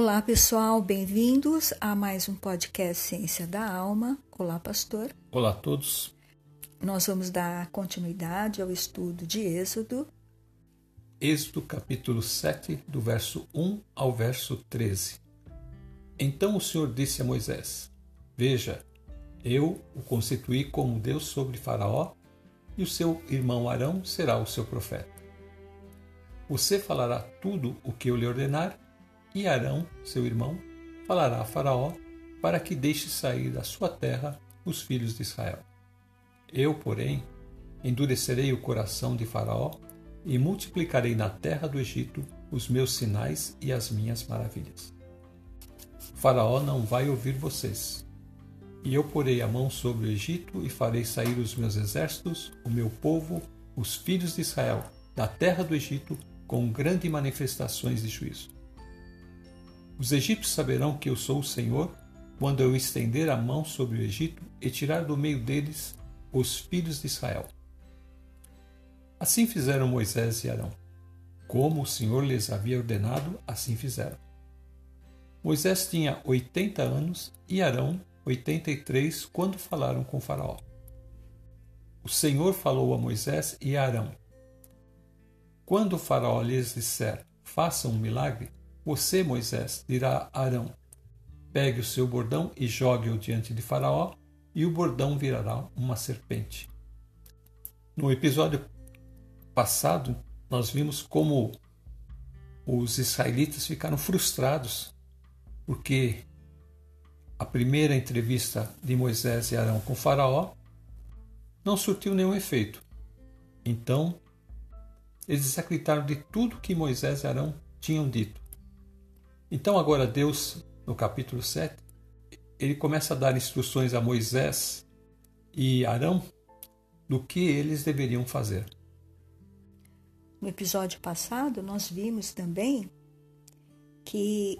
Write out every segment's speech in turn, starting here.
Olá, pessoal, bem-vindos a mais um podcast Ciência da Alma. Olá, pastor. Olá a todos. Nós vamos dar continuidade ao estudo de Êxodo. Êxodo capítulo 7, do verso 1 ao verso 13. Então o Senhor disse a Moisés: Veja, eu o constituí como Deus sobre Faraó, e o seu irmão Arão será o seu profeta. Você falará tudo o que eu lhe ordenar, e Arão, seu irmão, falará a Faraó para que deixe sair da sua terra os filhos de Israel. Eu, porém, endurecerei o coração de Faraó e multiplicarei na terra do Egito os meus sinais e as minhas maravilhas. Faraó não vai ouvir vocês. E eu porei a mão sobre o Egito e farei sair os meus exércitos, o meu povo, os filhos de Israel, da terra do Egito, com grandes manifestações de juízo. Os egípcios saberão que eu sou o Senhor quando eu estender a mão sobre o Egito e tirar do meio deles os filhos de Israel. Assim fizeram Moisés e Arão. Como o Senhor lhes havia ordenado, assim fizeram. Moisés tinha oitenta anos e Arão oitenta e três quando falaram com Faraó. O Senhor falou a Moisés e a Arão: Quando o Faraó lhes disser, façam um milagre, você, Moisés, dirá a Arão: Pegue o seu bordão e jogue-o diante de Faraó, e o bordão virará uma serpente. No episódio passado, nós vimos como os israelitas ficaram frustrados porque a primeira entrevista de Moisés e Arão com Faraó não surtiu nenhum efeito. Então, eles desacreditaram de tudo que Moisés e Arão tinham dito. Então, agora, Deus, no capítulo 7, ele começa a dar instruções a Moisés e Arão do que eles deveriam fazer. No episódio passado, nós vimos também que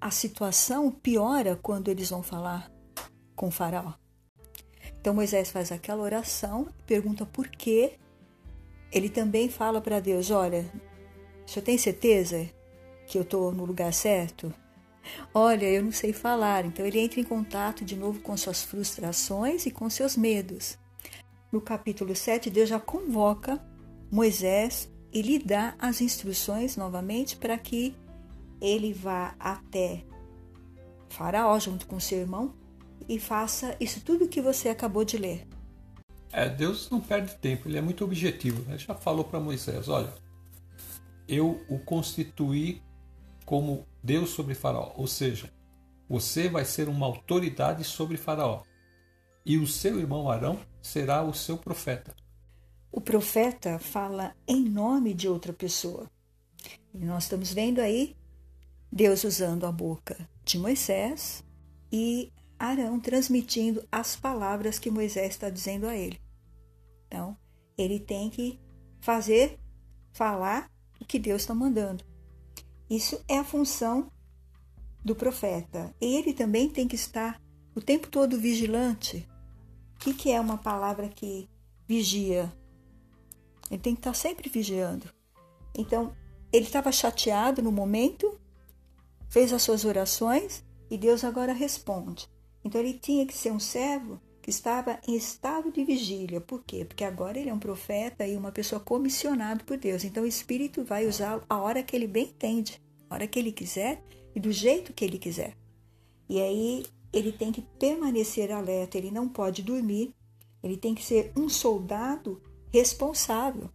a situação piora quando eles vão falar com Faraó. Então Moisés faz aquela oração, pergunta por quê. Ele também fala para Deus: Olha, o senhor tem certeza que eu estou no lugar certo? Olha, eu não sei falar. Então ele entra em contato de novo com suas frustrações e com seus medos. No capítulo 7, Deus já convoca Moisés e lhe dá as instruções novamente para que ele vá até Faraó junto com seu irmão e faça isso tudo que você acabou de ler. É, Deus não perde tempo, ele é muito objetivo. Ele já falou para Moisés: olha, eu o constituí como Deus sobre Faraó. Ou seja, você vai ser uma autoridade sobre Faraó. E o seu irmão Arão será o seu profeta. O profeta fala em nome de outra pessoa. E nós estamos vendo aí Deus usando a boca de Moisés e Arão transmitindo as palavras que Moisés está dizendo a ele. Então, ele tem que fazer, falar o que Deus está mandando. Isso é a função do profeta. Ele também tem que estar o tempo todo vigilante. O que, que é uma palavra que vigia? Ele tem que estar sempre vigiando. Então, ele estava chateado no momento, fez as suas orações e Deus agora responde. Então, ele tinha que ser um servo estava em estado de vigília. Por quê? Porque agora ele é um profeta e uma pessoa comissionada por Deus. Então o Espírito vai usá-lo a hora que ele bem entende, a hora que ele quiser e do jeito que ele quiser. E aí ele tem que permanecer alerta, ele não pode dormir, ele tem que ser um soldado responsável,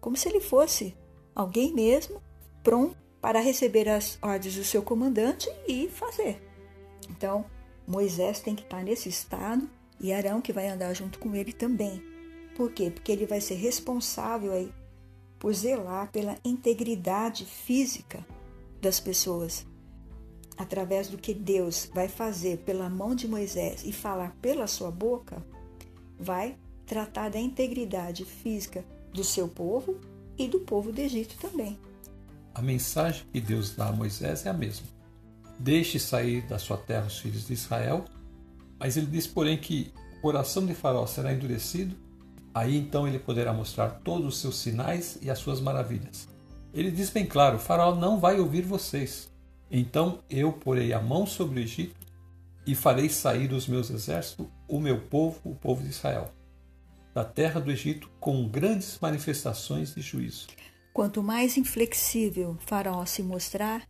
como se ele fosse alguém mesmo pronto para receber as ordens do seu comandante e fazer. Então, Moisés tem que estar nesse estado e Arão que vai andar junto com ele também. Por quê? Porque ele vai ser responsável aí por zelar pela integridade física das pessoas. Através do que Deus vai fazer pela mão de Moisés e falar pela sua boca, vai tratar da integridade física do seu povo e do povo do Egito também. A mensagem que Deus dá a Moisés é a mesma. Deixe sair da sua terra os filhos de Israel mas ele diz, porém, que o coração de Faraó será endurecido, aí então ele poderá mostrar todos os seus sinais e as suas maravilhas. Ele diz bem claro: Faraó não vai ouvir vocês. Então eu porei a mão sobre o Egito e farei sair os meus exércitos, o meu povo, o povo de Israel, da terra do Egito com grandes manifestações de juízo. Quanto mais inflexível Faraó se mostrar,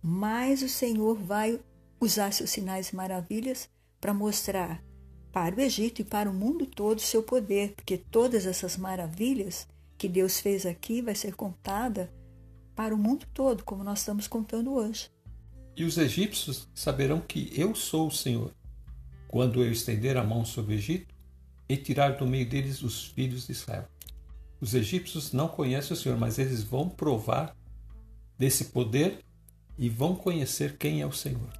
mais o Senhor vai usar seus sinais e maravilhas para mostrar para o Egito e para o mundo todo seu poder, porque todas essas maravilhas que Deus fez aqui vai ser contada para o mundo todo, como nós estamos contando hoje. E os egípcios saberão que eu sou o Senhor, quando eu estender a mão sobre o Egito e tirar do meio deles os filhos de Israel. Os egípcios não conhecem o Senhor, mas eles vão provar desse poder e vão conhecer quem é o Senhor.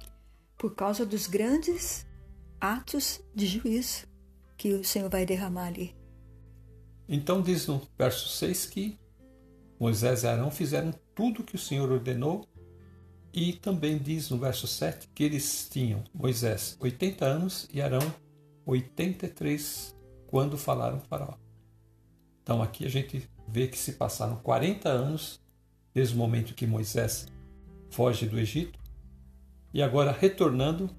Por causa dos grandes atos de juízo que o Senhor vai derramar ali. Então diz no verso 6 que Moisés e Arão fizeram tudo o que o Senhor ordenou e também diz no verso 7 que eles tinham, Moisés, 80 anos e Arão 83 quando falaram com Faraó. Então aqui a gente vê que se passaram 40 anos desde o momento que Moisés foge do Egito e agora retornando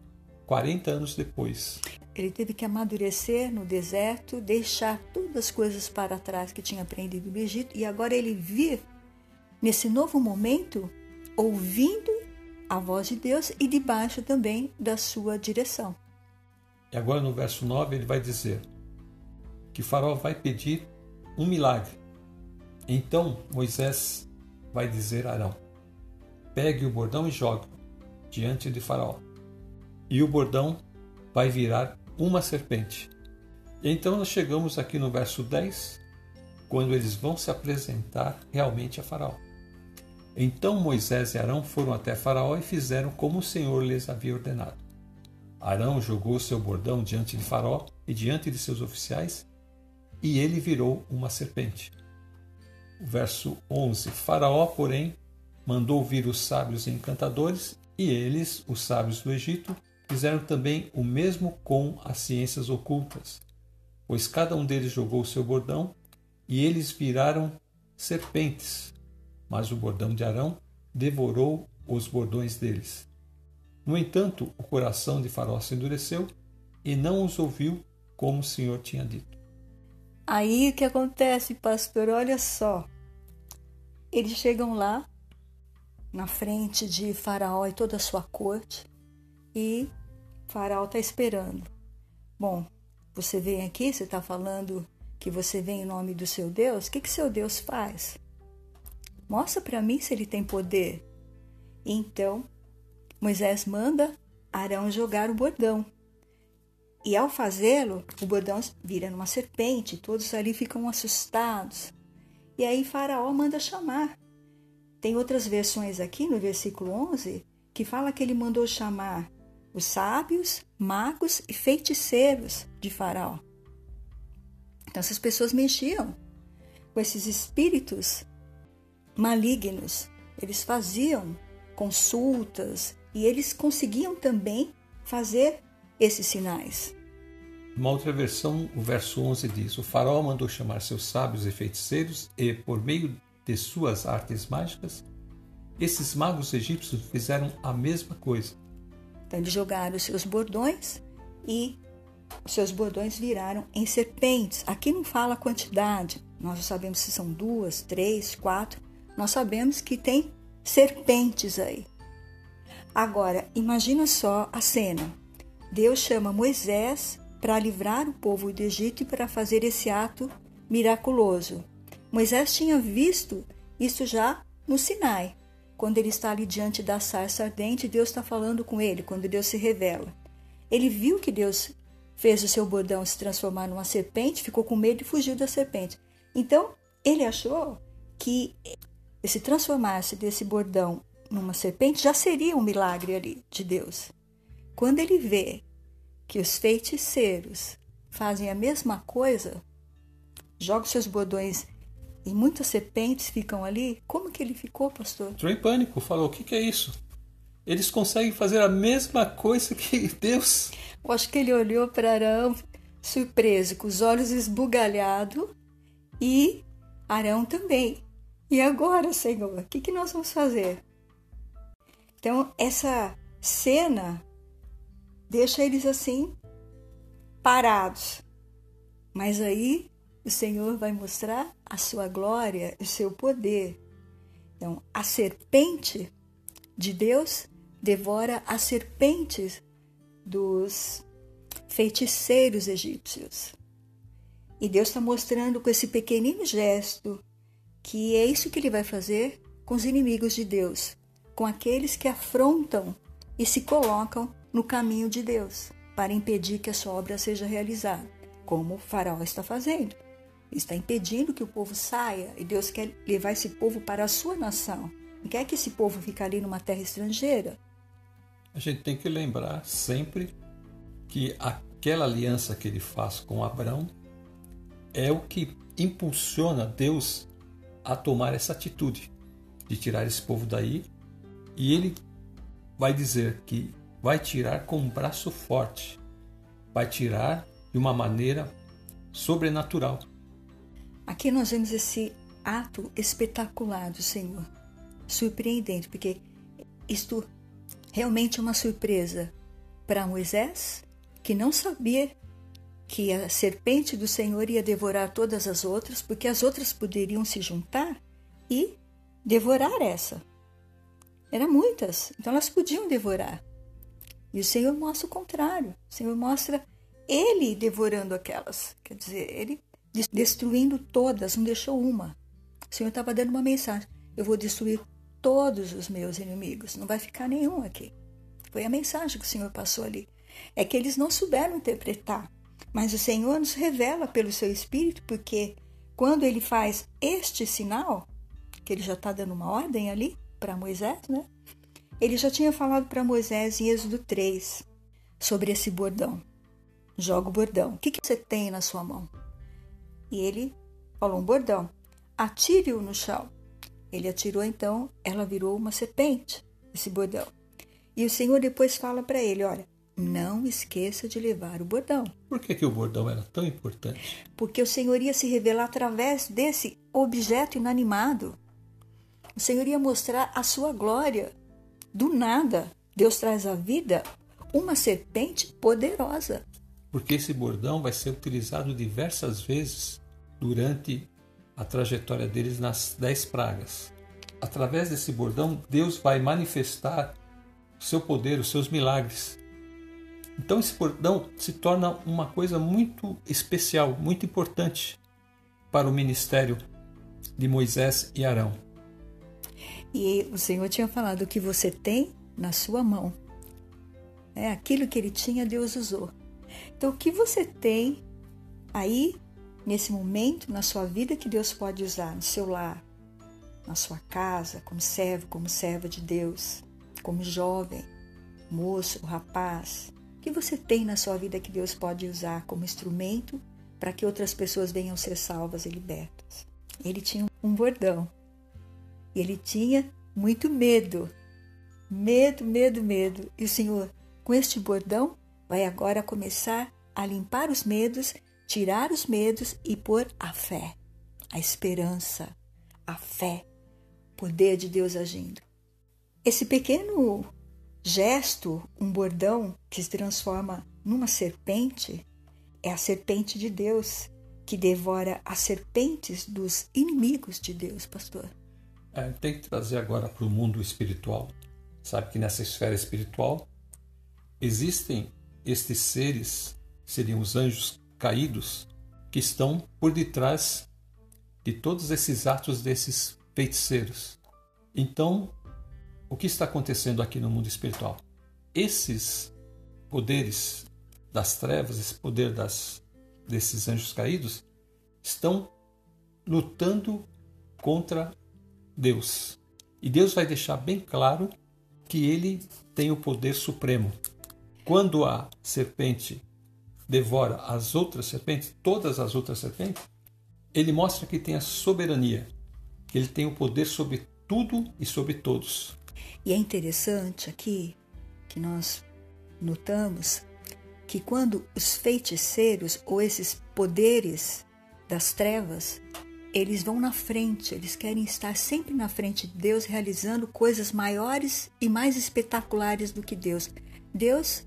40 anos depois. Ele teve que amadurecer no deserto, deixar todas as coisas para trás que tinha aprendido no Egito e agora ele vir nesse novo momento ouvindo a voz de Deus e debaixo também da sua direção. E agora no verso 9 ele vai dizer que Faraó vai pedir um milagre. Então Moisés vai dizer a Arão: Pegue o bordão e jogue diante de Faraó. E o bordão vai virar uma serpente. Então nós chegamos aqui no verso 10, quando eles vão se apresentar realmente a Faraó. Então Moisés e Arão foram até Faraó e fizeram como o Senhor lhes havia ordenado. Arão jogou seu bordão diante de Faraó e diante de seus oficiais, e ele virou uma serpente. O verso 11: Faraó, porém, mandou vir os sábios e encantadores, e eles, os sábios do Egito, fizeram também o mesmo com as ciências ocultas, pois cada um deles jogou seu bordão, e eles viraram serpentes, mas o bordão de Arão devorou os bordões deles. No entanto, o coração de Faraó se endureceu e não os ouviu como o Senhor tinha dito. Aí o que acontece, pastor? Olha só. Eles chegam lá, na frente de Faraó e toda a sua corte, e Faraó está esperando. Bom, você vem aqui, você está falando que você vem em nome do seu Deus, o que, que seu Deus faz? Mostra para mim se ele tem poder. Então, Moisés manda Arão jogar o bordão. E ao fazê-lo, o bordão vira numa serpente, todos ali ficam assustados. E aí Faraó manda chamar. Tem outras versões aqui no versículo 11 que fala que ele mandou chamar os sábios, magos e feiticeiros de Faraó. Então essas pessoas mexiam com esses espíritos malignos. Eles faziam consultas e eles conseguiam também fazer esses sinais. Uma outra versão, o verso 11 diz: O faraó mandou chamar seus sábios e feiticeiros, e, por meio de suas artes mágicas, esses magos egípcios fizeram a mesma coisa. Então, eles jogaram os seus bordões e os seus bordões viraram em serpentes. Aqui não fala a quantidade, nós não sabemos se são duas, três, quatro, nós sabemos que tem serpentes aí. Agora, imagina só a cena. Deus chama Moisés para livrar o povo do Egito e para fazer esse ato miraculoso. Moisés tinha visto isso já no Sinai. Quando ele está ali diante da sarça ardente, Deus está falando com ele, quando Deus se revela. Ele viu que Deus fez o seu bordão se transformar numa serpente, ficou com medo e fugiu da serpente. Então, ele achou que se transformasse desse bordão numa serpente, já seria um milagre ali de Deus. Quando ele vê que os feiticeiros fazem a mesma coisa, jogam seus bordões e muitas serpentes ficam ali, como que ele ficou, pastor? Entrou em pânico, falou: o que, que é isso? Eles conseguem fazer a mesma coisa que Deus. Eu acho que ele olhou para Arão surpreso, com os olhos esbugalhados, e Arão também E agora, Senhor, o que, que nós vamos fazer? Então, essa cena deixa eles assim, parados. Mas aí o Senhor vai mostrar a sua glória, o seu poder. Então, a serpente de Deus devora as serpentes dos feiticeiros egípcios. E Deus está mostrando com esse pequenino gesto que é isso que ele vai fazer com os inimigos de Deus, com aqueles que afrontam e se colocam no caminho de Deus para impedir que a sua obra seja realizada, como o faraó está fazendo. Está impedindo que o povo saia e Deus quer levar esse povo para a sua nação. Não quer que esse povo fique ali numa terra estrangeira. A gente tem que lembrar sempre que aquela aliança que ele faz com Abraão é o que impulsiona Deus a tomar essa atitude de tirar esse povo daí. E ele vai dizer que vai tirar com um braço forte, vai tirar de uma maneira sobrenatural. Aqui nós vemos esse ato espetacular do Senhor, surpreendente, porque isto realmente é uma surpresa para Moisés, que não sabia que a serpente do Senhor ia devorar todas as outras, porque as outras poderiam se juntar e devorar essa. Eram muitas, então elas podiam devorar. E o Senhor mostra o contrário. O Senhor mostra ele devorando aquelas. Quer dizer, ele destruindo todas, não deixou uma. O Senhor estava dando uma mensagem: eu vou destruir todos os meus inimigos, não vai ficar nenhum aqui. Foi a mensagem que o Senhor passou ali. É que eles não souberam interpretar mas o Senhor nos revela pelo seu Espírito, porque quando ele faz este sinal, que ele já está dando uma ordem ali para Moisés, né? Ele já tinha falado para Moisés em Êxodo 3 sobre esse bordão. Joga o bordão. O que, que você tem na sua mão? E ele falou: um bordão. Atire-o no chão. Ele atirou, então, ela virou uma serpente, esse bordão. E o Senhor depois fala para ele: olha, não esqueça de levar o bordão. Por que, que o bordão era tão importante? Porque o Senhor ia se revelar através desse objeto inanimado. O Senhor ia mostrar a sua glória. Do nada, Deus traz à vida uma serpente poderosa. Porque esse bordão vai ser utilizado diversas vezes durante a trajetória deles nas dez pragas. Através desse bordão, Deus vai manifestar o seu poder, os seus milagres. Então esse bordão se torna uma coisa muito especial, muito importante para o ministério de Moisés e Arão. E o Senhor tinha falado que você tem na sua mão. É aquilo que ele tinha, Deus usou. Então o que você tem aí nesse momento na sua vida que Deus pode usar no seu lar, na sua casa, como servo, como serva de Deus, como jovem, moço, rapaz, que você tem na sua vida que Deus pode usar como instrumento para que outras pessoas venham ser salvas e libertas. Ele tinha um bordão. Ele tinha muito medo. Medo, medo, medo. E o Senhor, com este bordão, vai agora começar a limpar os medos, tirar os medos e pôr a fé, a esperança, a fé, poder de Deus agindo. Esse pequeno gesto, um bordão que se transforma numa serpente, é a serpente de Deus que devora as serpentes dos inimigos de Deus, pastor. É, tem que trazer agora para o mundo espiritual. Sabe que nessa esfera espiritual existem estes seres, seriam os anjos caídos, que estão por detrás de todos esses atos desses feiticeiros. Então, o que está acontecendo aqui no mundo espiritual? Esses poderes das trevas, esse poder das, desses anjos caídos, estão lutando contra Deus. E Deus vai deixar bem claro que ele tem o poder supremo. Quando a serpente devora as outras serpentes, todas as outras serpentes, ele mostra que tem a soberania, que ele tem o poder sobre tudo e sobre todos. E é interessante aqui que nós notamos que quando os feiticeiros ou esses poderes das trevas eles vão na frente, eles querem estar sempre na frente de Deus, realizando coisas maiores e mais espetaculares do que Deus. Deus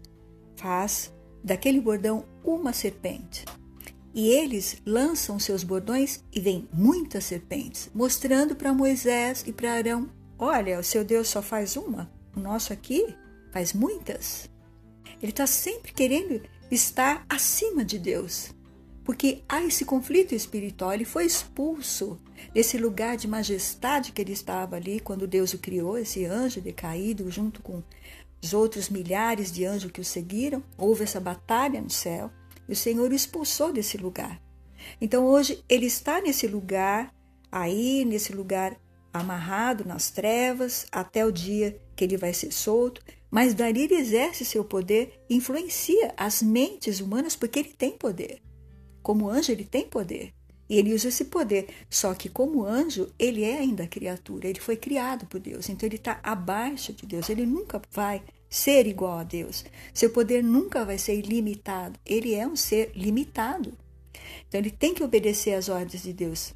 faz daquele bordão uma serpente. E eles lançam seus bordões e vêm muitas serpentes, mostrando para Moisés e para Arão: olha, o seu Deus só faz uma, o nosso aqui faz muitas. Ele está sempre querendo estar acima de Deus, porque há esse conflito espiritual. Ele foi expulso desse lugar de majestade que ele estava ali quando Deus o criou, esse anjo decaído, junto com os outros milhares de anjos que o seguiram. Houve essa batalha no céu. E o Senhor o expulsou desse lugar. Então hoje ele está nesse lugar, aí, nesse lugar amarrado nas trevas, até o dia que ele vai ser solto. Mas dali ele exerce seu poder, influencia as mentes humanas, porque ele tem poder. Como anjo, ele tem poder. E ele usa esse poder. Só que, como anjo, ele é ainda criatura. Ele foi criado por Deus. Então, ele está abaixo de Deus. Ele nunca vai ser igual a Deus. Seu poder nunca vai ser ilimitado. Ele é um ser limitado. Então ele tem que obedecer às ordens de Deus.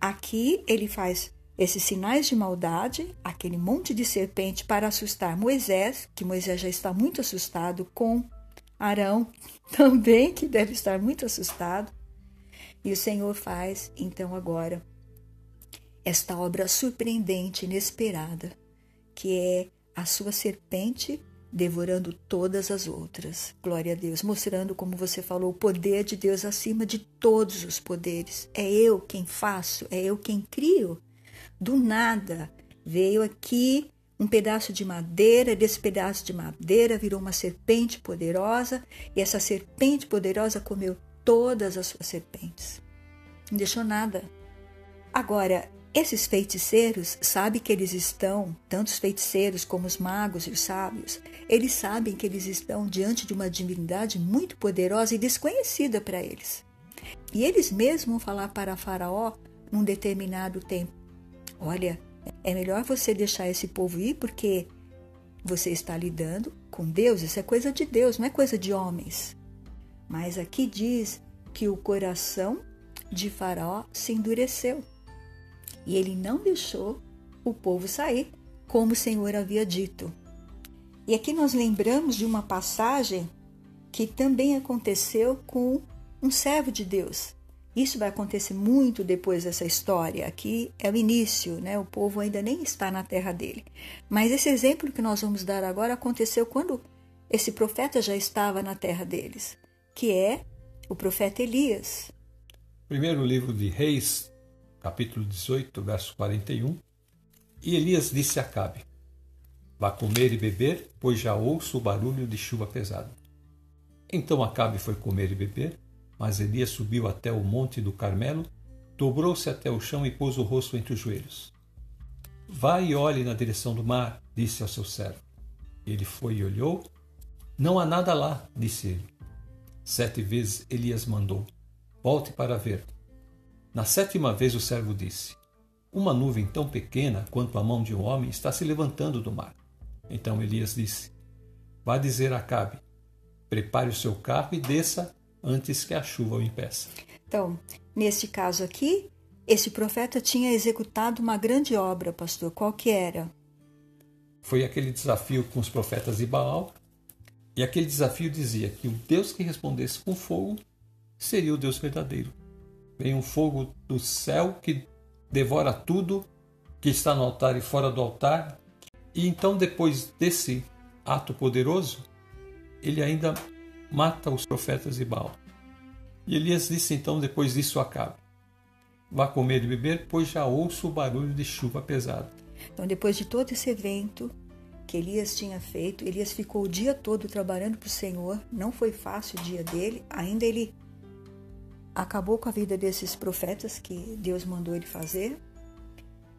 Aqui ele faz esses sinais de maldade, aquele monte de serpente para assustar Moisés, que Moisés já está muito assustado com Arão também, que deve estar muito assustado. E o Senhor faz então agora esta obra surpreendente, inesperada, que é a sua serpente devorando todas as outras. Glória a Deus, mostrando como você falou, o poder de Deus acima de todos os poderes. É eu quem faço, é eu quem crio. Do nada veio aqui um pedaço de madeira, desse pedaço de madeira virou uma serpente poderosa, e essa serpente poderosa comeu todas as suas serpentes. Não deixou nada. Agora, esses feiticeiros sabem que eles estão, tanto os feiticeiros como os magos e os sábios, eles sabem que eles estão diante de uma divindade muito poderosa e desconhecida para eles. E eles mesmos vão falar para Faraó num determinado tempo: Olha, é melhor você deixar esse povo ir porque você está lidando com Deus, isso é coisa de Deus, não é coisa de homens. Mas aqui diz que o coração de Faraó se endureceu e ele não deixou o povo sair, como o Senhor havia dito. E aqui nós lembramos de uma passagem que também aconteceu com um servo de Deus. Isso vai acontecer muito depois dessa história. Aqui é o início, né? O povo ainda nem está na terra dele. Mas esse exemplo que nós vamos dar agora aconteceu quando esse profeta já estava na terra deles, que é o profeta Elias. Primeiro livro de Reis, capítulo 18, verso 41. E Elias disse a Acabe: Vá comer e beber, pois já ouço o barulho de chuva pesada. Então Acabe foi comer e beber, mas Elias subiu até o monte do Carmelo, dobrou-se até o chão e pôs o rosto entre os joelhos. Vá e olhe na direção do mar, disse ao seu servo. Ele foi e olhou. Não há nada lá, disse ele. Sete vezes Elias mandou: Volte para ver. Na sétima vez o servo disse: Uma nuvem tão pequena quanto a mão de um homem está se levantando do mar. Então Elias disse: Vá dizer a Acabe: Prepare o seu carro e desça antes que a chuva o impeça. Então, neste caso aqui, esse profeta tinha executado uma grande obra, pastor. Qual que era? Foi aquele desafio com os profetas de Baal. E aquele desafio dizia que o Deus que respondesse com fogo seria o Deus verdadeiro vem um fogo do céu que devora tudo que está no altar e fora do altar. E então, depois desse ato poderoso, ele ainda mata os profetas de Baal. E Elias disse então, depois disso acaba. Vá comer e beber, pois já ouço o barulho de chuva pesada. Então, depois de todo esse evento que Elias tinha feito, Elias ficou o dia todo trabalhando para o Senhor. Não foi fácil o dia dele. Ainda ele acabou com a vida desses profetas que Deus mandou ele fazer.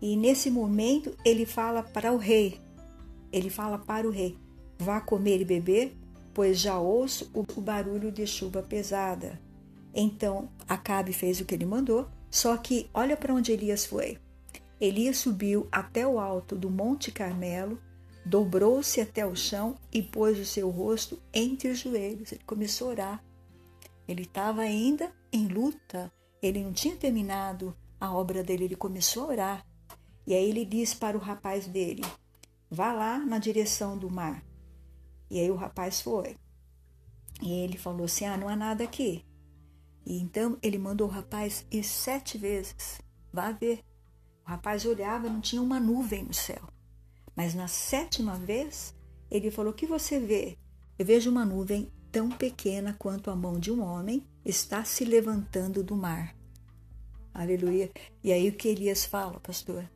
E nesse momento ele fala para o rei, ele fala para o rei: vá comer e beber, pois já ouço o barulho de chuva pesada. Então Acabe fez o que ele mandou, só que olha para onde Elias foi. Elias subiu até o alto do Monte Carmelo, dobrou-se até o chão e pôs o seu rosto entre os joelhos. Ele começou a orar. Ele estava ainda em luta, ele não tinha terminado a obra dele. Ele começou a orar. E aí ele diz para o rapaz dele: vá lá na direção do mar. E aí o rapaz foi. E ele falou assim: ah, não há nada aqui. E então ele mandou o rapaz ir sete vezes. Vá ver. O rapaz olhava, não tinha uma nuvem no céu. Mas na sétima vez, ele falou: O que você vê? Eu vejo uma nuvem tão pequena quanto a mão de um homem está se levantando do mar. Aleluia. E aí o que Elias fala, pastor?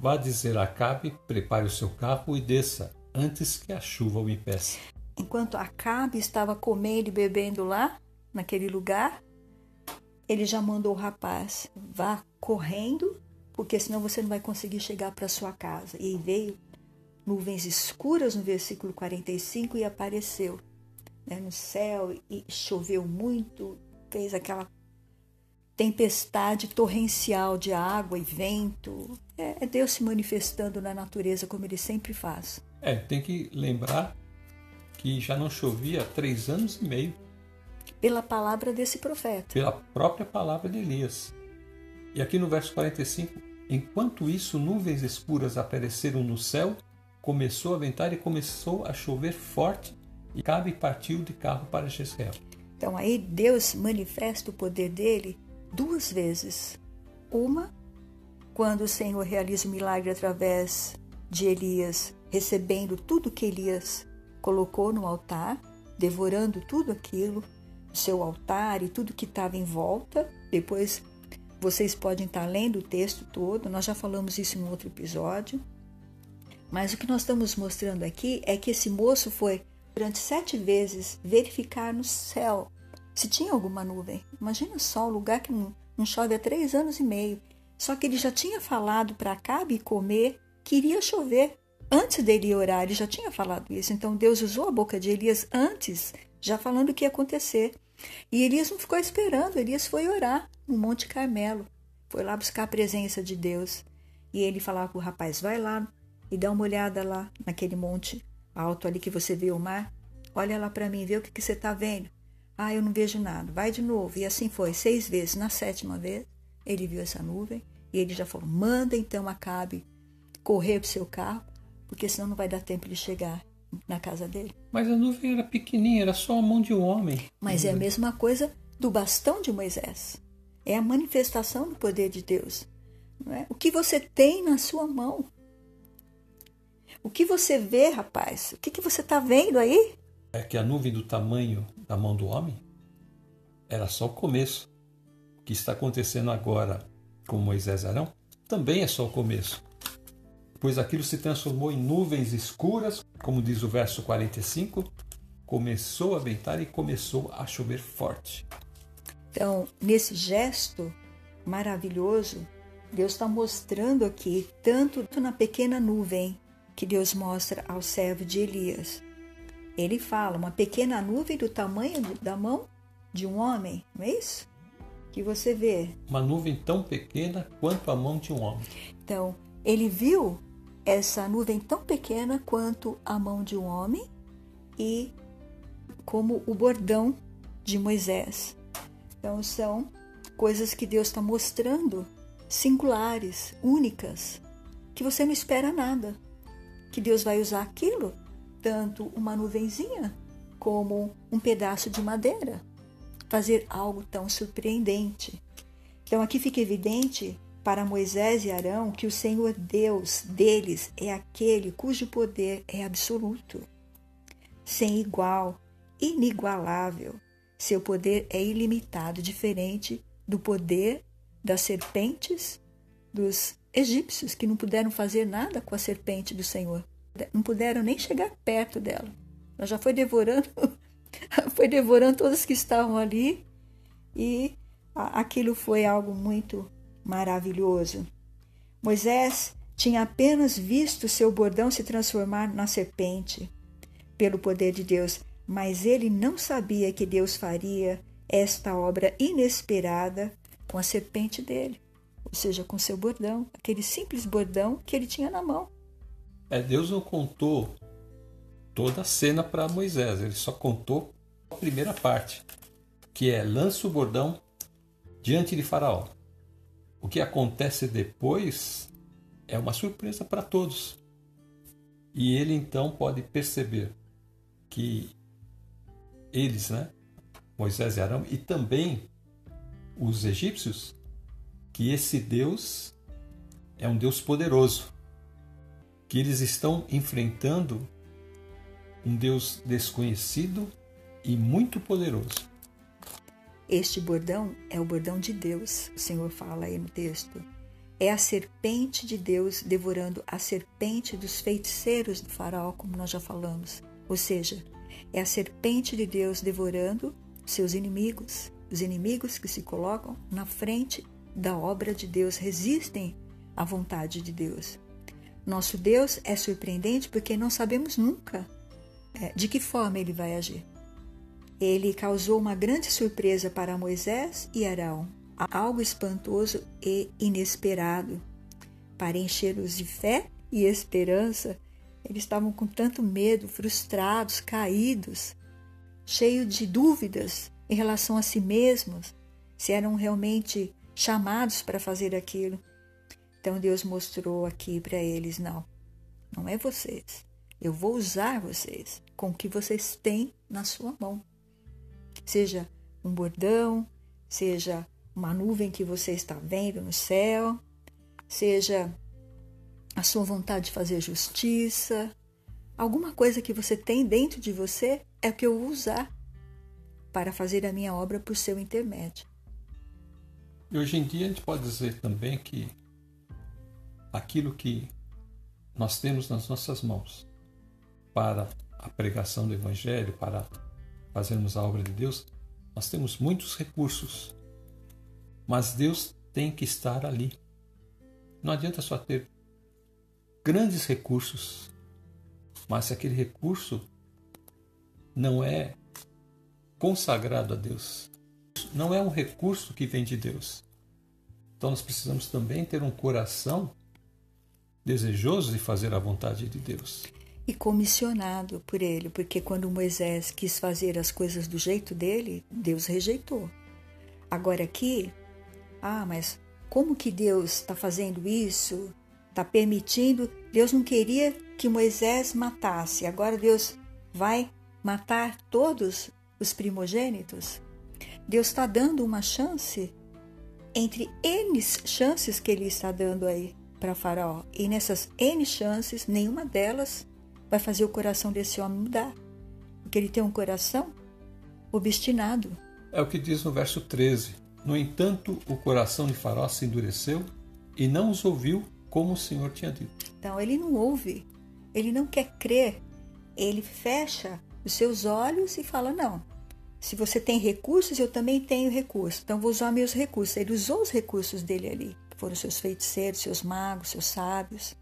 Vá dizer a Acabe, prepare o seu carro e desça, antes que a chuva o impeça. Enquanto Acabe estava comendo e bebendo lá, naquele lugar, ele já mandou o rapaz, vá correndo, porque senão você não vai conseguir chegar para sua casa. E veio nuvens escuras no versículo 45 e apareceu né, no céu e choveu muito, fez aquela tempestade torrencial de água e vento. É, é Deus se manifestando na natureza como ele sempre faz. É, tem que lembrar que já não chovia há três anos e meio. Pela palavra desse profeta. Pela própria palavra de Elias. E aqui no verso 45, enquanto isso, nuvens escuras apareceram no céu, começou a ventar e começou a chover forte, e Cabe partiu de carro para Jezreel. Então aí Deus manifesta o poder dele duas vezes. Uma, quando o Senhor realiza o milagre através de Elias, recebendo tudo que Elias colocou no altar, devorando tudo aquilo, o seu altar e tudo que estava em volta. Depois vocês podem estar lendo o texto todo, nós já falamos isso em outro episódio. Mas o que nós estamos mostrando aqui é que esse moço foi durante sete vezes verificar no céu se tinha alguma nuvem. Imagina só, um lugar que não, não chove há três anos e meio. Só que ele já tinha falado para Acabe comer que iria chover. Antes dele orar, ele já tinha falado isso. Então Deus usou a boca de Elias antes, já falando o que ia acontecer. E Elias não ficou esperando, Elias foi orar no Monte Carmelo. Foi lá buscar a presença de Deus. E ele falava para o rapaz: vai lá e dá uma olhada lá naquele monte alto ali que você vê o mar. Olha lá para mim, vê o que, que você está vendo. Ah, eu não vejo nada. Vai de novo. E assim foi, seis vezes. Na sétima vez, ele viu essa nuvem e ele já falou: manda então Acabe correr para o seu carro, porque senão não vai dar tempo de chegar na casa dele. Mas a nuvem era pequenininha, era só a mão de um homem. Mas é a mesma coisa do bastão de Moisés. É a manifestação do poder de Deus. É? O que você tem na sua mão. O que você vê, rapaz? O que, que você está vendo aí? É que a nuvem do tamanho da mão do homem era só o começo. O que está acontecendo agora com Moisés e Arão também é só o começo pois aquilo se transformou em nuvens escuras, como diz o verso 45, começou a ventar e começou a chover forte. Então, nesse gesto maravilhoso, Deus está mostrando aqui, tanto na pequena nuvem que Deus mostra ao servo de Elias. Ele fala, uma pequena nuvem do tamanho da mão de um homem, não é isso? Que você vê. Uma nuvem tão pequena quanto a mão de um homem. Então, ele viu essa nuvem tão pequena quanto a mão de um homem e como o bordão de Moisés. Então são coisas que Deus está mostrando, singulares, únicas, que você não espera nada. Que Deus vai usar aquilo, tanto uma nuvenzinha como um pedaço de madeira, fazer algo tão surpreendente. Então aqui fica evidente para Moisés e Arão que o Senhor Deus deles é aquele cujo poder é absoluto, sem igual, inigualável. Seu poder é ilimitado, diferente do poder das serpentes dos egípcios, que não puderam fazer nada com a serpente do Senhor. Não puderam nem chegar perto dela. Ela já foi devorando, foi devorando todos que estavam ali e aquilo foi algo muito maravilhoso. Moisés tinha apenas visto seu bordão se transformar na serpente pelo poder de Deus, mas ele não sabia que Deus faria esta obra inesperada com a serpente dele, ou seja, com seu bordão, aquele simples bordão que ele tinha na mão. É, Deus não contou toda a cena para Moisés, ele só contou a primeira parte, que é lança o bordão diante de Faraó. O que acontece depois é uma surpresa para todos. E ele então pode perceber que eles, né, Moisés e Arão, e também os egípcios, que esse Deus é um Deus poderoso, que eles estão enfrentando um Deus desconhecido e muito poderoso. Este bordão é o bordão de Deus, o Senhor fala aí no texto. É a serpente de Deus devorando a serpente dos feiticeiros do faraó, como nós já falamos. Ou seja, é a serpente de Deus devorando seus inimigos. Os inimigos que se colocam na frente da obra de Deus resistem à vontade de Deus. Nosso Deus é surpreendente porque não sabemos nunca é, de que forma ele vai agir. Ele causou uma grande surpresa para Moisés e Arão, algo espantoso e inesperado. Para enchê-los de fé e esperança, eles estavam com tanto medo, frustrados, caídos, cheios de dúvidas em relação a si mesmos, se eram realmente chamados para fazer aquilo. Então Deus mostrou aqui para eles: não, não é vocês. Eu vou usar vocês com o que vocês têm na sua mão seja um bordão, seja uma nuvem que você está vendo no céu, seja a sua vontade de fazer justiça, alguma coisa que você tem dentro de você é o que eu vou usar para fazer a minha obra por seu intermédio. E hoje em dia a gente pode dizer também que aquilo que nós temos nas nossas mãos para a pregação do Evangelho, para fazermos a obra de Deus, nós temos muitos recursos, mas Deus tem que estar ali. Não adianta só ter grandes recursos, mas se aquele recurso não é consagrado a Deus, não é um recurso que vem de Deus. Então nós precisamos também ter um coração desejoso de fazer a vontade de Deus e comissionado por ele, porque quando Moisés quis fazer as coisas do jeito dele, Deus rejeitou. Agora aqui, ah, mas como que Deus está fazendo isso? Está permitindo? Deus não queria que Moisés matasse, agora Deus vai matar todos os primogênitos? Deus está dando uma chance entre N chances que ele está dando aí para Faraó. E nessas N chances, nenhuma delas vai fazer o coração desse homem mudar. Porque ele tem um coração obstinado. É o que diz no verso 13. No entanto, o coração de Faraó se endureceu e não os ouviu como o Senhor tinha dito. Então, ele não ouve, ele não quer crer, ele fecha os seus olhos e fala: Não, se você tem recursos, eu também tenho recursos, então vou usar meus recursos. Ele usou os recursos dele ali, foram seus feiticeiros, seus magos, seus sábios.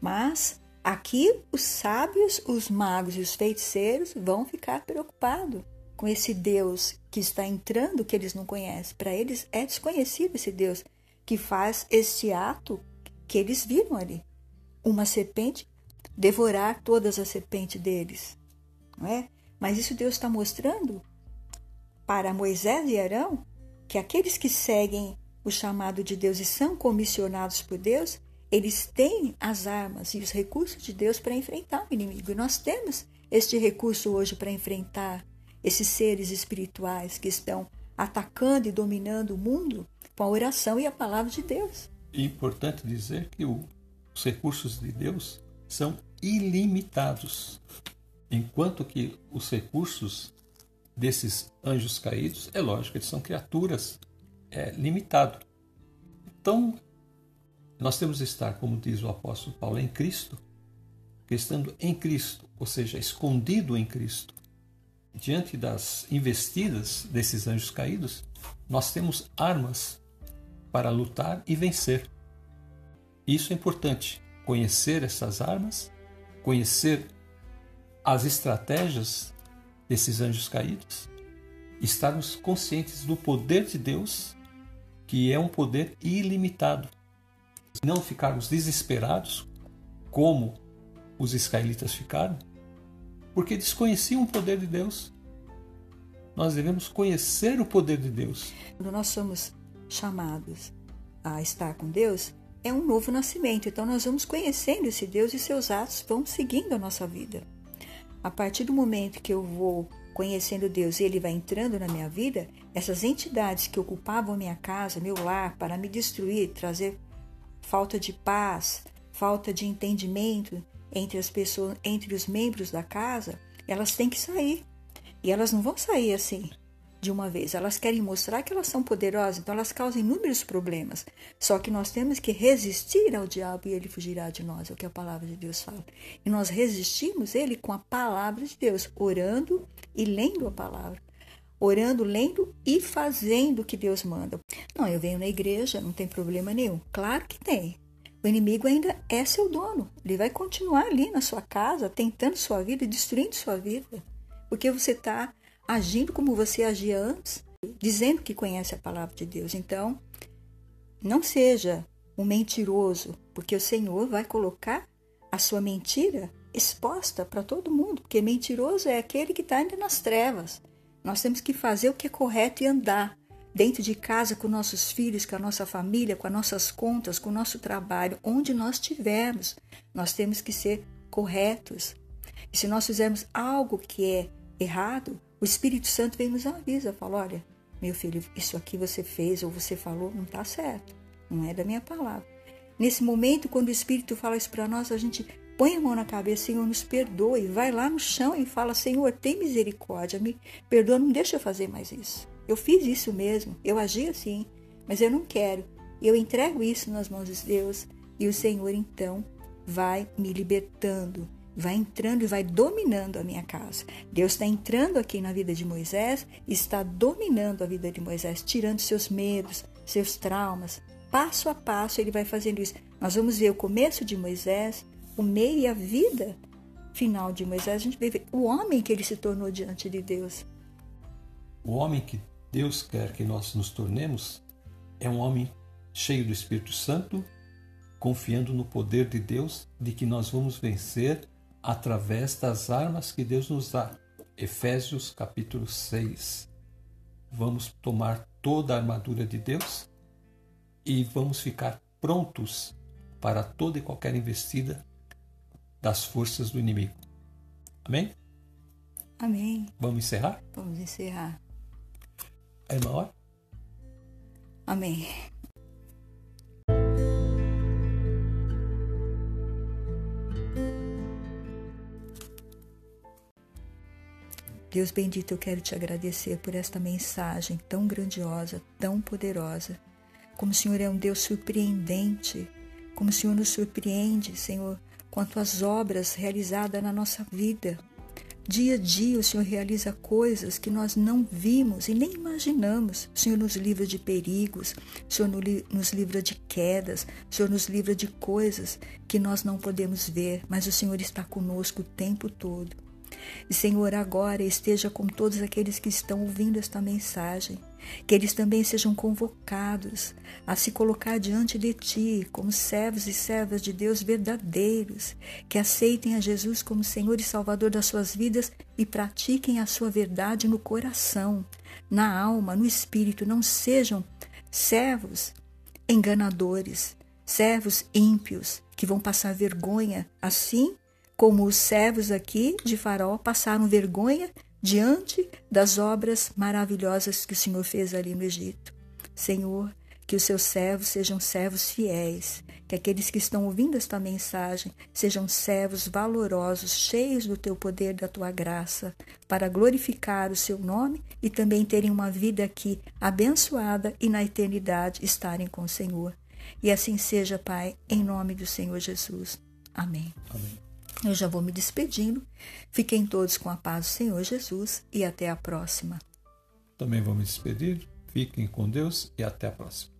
Mas Aqui, os sábios, os magos e os feiticeiros vão ficar preocupados com esse Deus que está entrando que eles não conhecem. Para eles é desconhecido esse Deus que faz este ato que eles viram ali. Uma serpente devorar todas as serpentes deles. Não é? Mas isso Deus está mostrando para Moisés e Arão que aqueles que seguem o chamado de Deus e são comissionados por Deus, eles têm as armas e os recursos de Deus para enfrentar o inimigo. E nós temos este recurso hoje para enfrentar esses seres espirituais que estão atacando e dominando o mundo com a oração e a palavra de Deus. É importante dizer que o, os recursos de Deus são ilimitados, enquanto que os recursos desses anjos caídos, é lógico, eles são criaturas, é limitado. Então, nós temos de estar, como diz o apóstolo Paulo, em Cristo, estando em Cristo, ou seja, escondido em Cristo. Diante das investidas desses anjos caídos, nós temos armas para lutar e vencer. Isso é importante, conhecer essas armas, conhecer as estratégias desses anjos caídos, estarmos conscientes do poder de Deus, que é um poder ilimitado não ficarmos desesperados, como os israelitas ficaram, porque desconheciam o poder de Deus. Nós devemos conhecer o poder de Deus. Quando nós somos chamados a estar com Deus é um novo nascimento. Então nós vamos conhecendo esse Deus e seus atos vão seguindo a nossa vida. A partir do momento que eu vou conhecendo Deus e ele vai entrando na minha vida, essas entidades que ocupavam minha casa, meu lar, para me destruir, trazer falta de paz, falta de entendimento entre as pessoas, entre os membros da casa, elas têm que sair. E elas não vão sair assim de uma vez. Elas querem mostrar que elas são poderosas, então elas causam inúmeros problemas. Só que nós temos que resistir ao diabo e ele fugirá de nós, é o que a palavra de Deus fala. E nós resistimos ele com a palavra de Deus, orando e lendo a palavra. Orando, lendo e fazendo o que Deus manda. Não, eu venho na igreja, não tem problema nenhum. Claro que tem. O inimigo ainda é seu dono. Ele vai continuar ali na sua casa, tentando sua vida, destruindo sua vida. Porque você está agindo como você agia antes, dizendo que conhece a palavra de Deus. Então, não seja um mentiroso, porque o Senhor vai colocar a sua mentira exposta para todo mundo, porque mentiroso é aquele que está ainda nas trevas. Nós temos que fazer o que é correto e andar dentro de casa com nossos filhos, com a nossa família, com as nossas contas, com o nosso trabalho, onde nós estivermos. Nós temos que ser corretos. E se nós fizermos algo que é errado, o Espírito Santo vem nos avisa, fala, olha, meu filho, isso aqui você fez ou você falou não está certo, não é da minha palavra. Nesse momento, quando o Espírito fala isso para nós, a gente põe a mão na cabeça, Senhor, nos perdoe, vai lá no chão e fala, Senhor, tem misericórdia, me perdoa, não deixa eu fazer mais isso. Eu fiz isso mesmo, eu agi assim, mas eu não quero. Eu entrego isso nas mãos de Deus e o Senhor então vai me libertando, vai entrando e vai dominando a minha casa. Deus está entrando aqui na vida de Moisés, está dominando a vida de Moisés, tirando seus medos, seus traumas. Passo a passo ele vai fazendo isso. Nós vamos ver o começo de Moisés, o meio e a vida final de Moisés. A gente ver o homem que ele se tornou diante de Deus. O homem que Deus quer que nós nos tornemos é um homem cheio do Espírito Santo, confiando no poder de Deus, de que nós vamos vencer através das armas que Deus nos dá. Efésios capítulo 6. Vamos tomar toda a armadura de Deus e vamos ficar prontos para toda e qualquer investida das forças do inimigo. Amém? Amém. Vamos encerrar? Vamos encerrar. É maior? Amém. Deus bendito, eu quero te agradecer por esta mensagem tão grandiosa, tão poderosa. Como o Senhor é um Deus surpreendente, como o Senhor nos surpreende, Senhor, quanto às obras realizadas na nossa vida. Dia a dia o Senhor realiza coisas que nós não vimos e nem imaginamos. O Senhor nos livra de perigos, o Senhor nos livra de quedas, o Senhor nos livra de coisas que nós não podemos ver, mas o Senhor está conosco o tempo todo. E, Senhor, agora esteja com todos aqueles que estão ouvindo esta mensagem, que eles também sejam convocados a se colocar diante de Ti como servos e servas de Deus verdadeiros, que aceitem a Jesus como Senhor e Salvador das suas vidas e pratiquem a sua verdade no coração, na alma, no espírito. Não sejam servos enganadores, servos ímpios que vão passar vergonha assim como os servos aqui de Faraó passaram vergonha diante das obras maravilhosas que o Senhor fez ali no Egito. Senhor, que os seus servos sejam servos fiéis, que aqueles que estão ouvindo esta mensagem sejam servos valorosos, cheios do teu poder, da tua graça, para glorificar o seu nome e também terem uma vida aqui abençoada e na eternidade estarem com o Senhor. E assim seja, Pai, em nome do Senhor Jesus. Amém. Amém. Eu já vou me despedindo. Fiquem todos com a paz do Senhor Jesus e até a próxima. Também vou me despedir. Fiquem com Deus e até a próxima.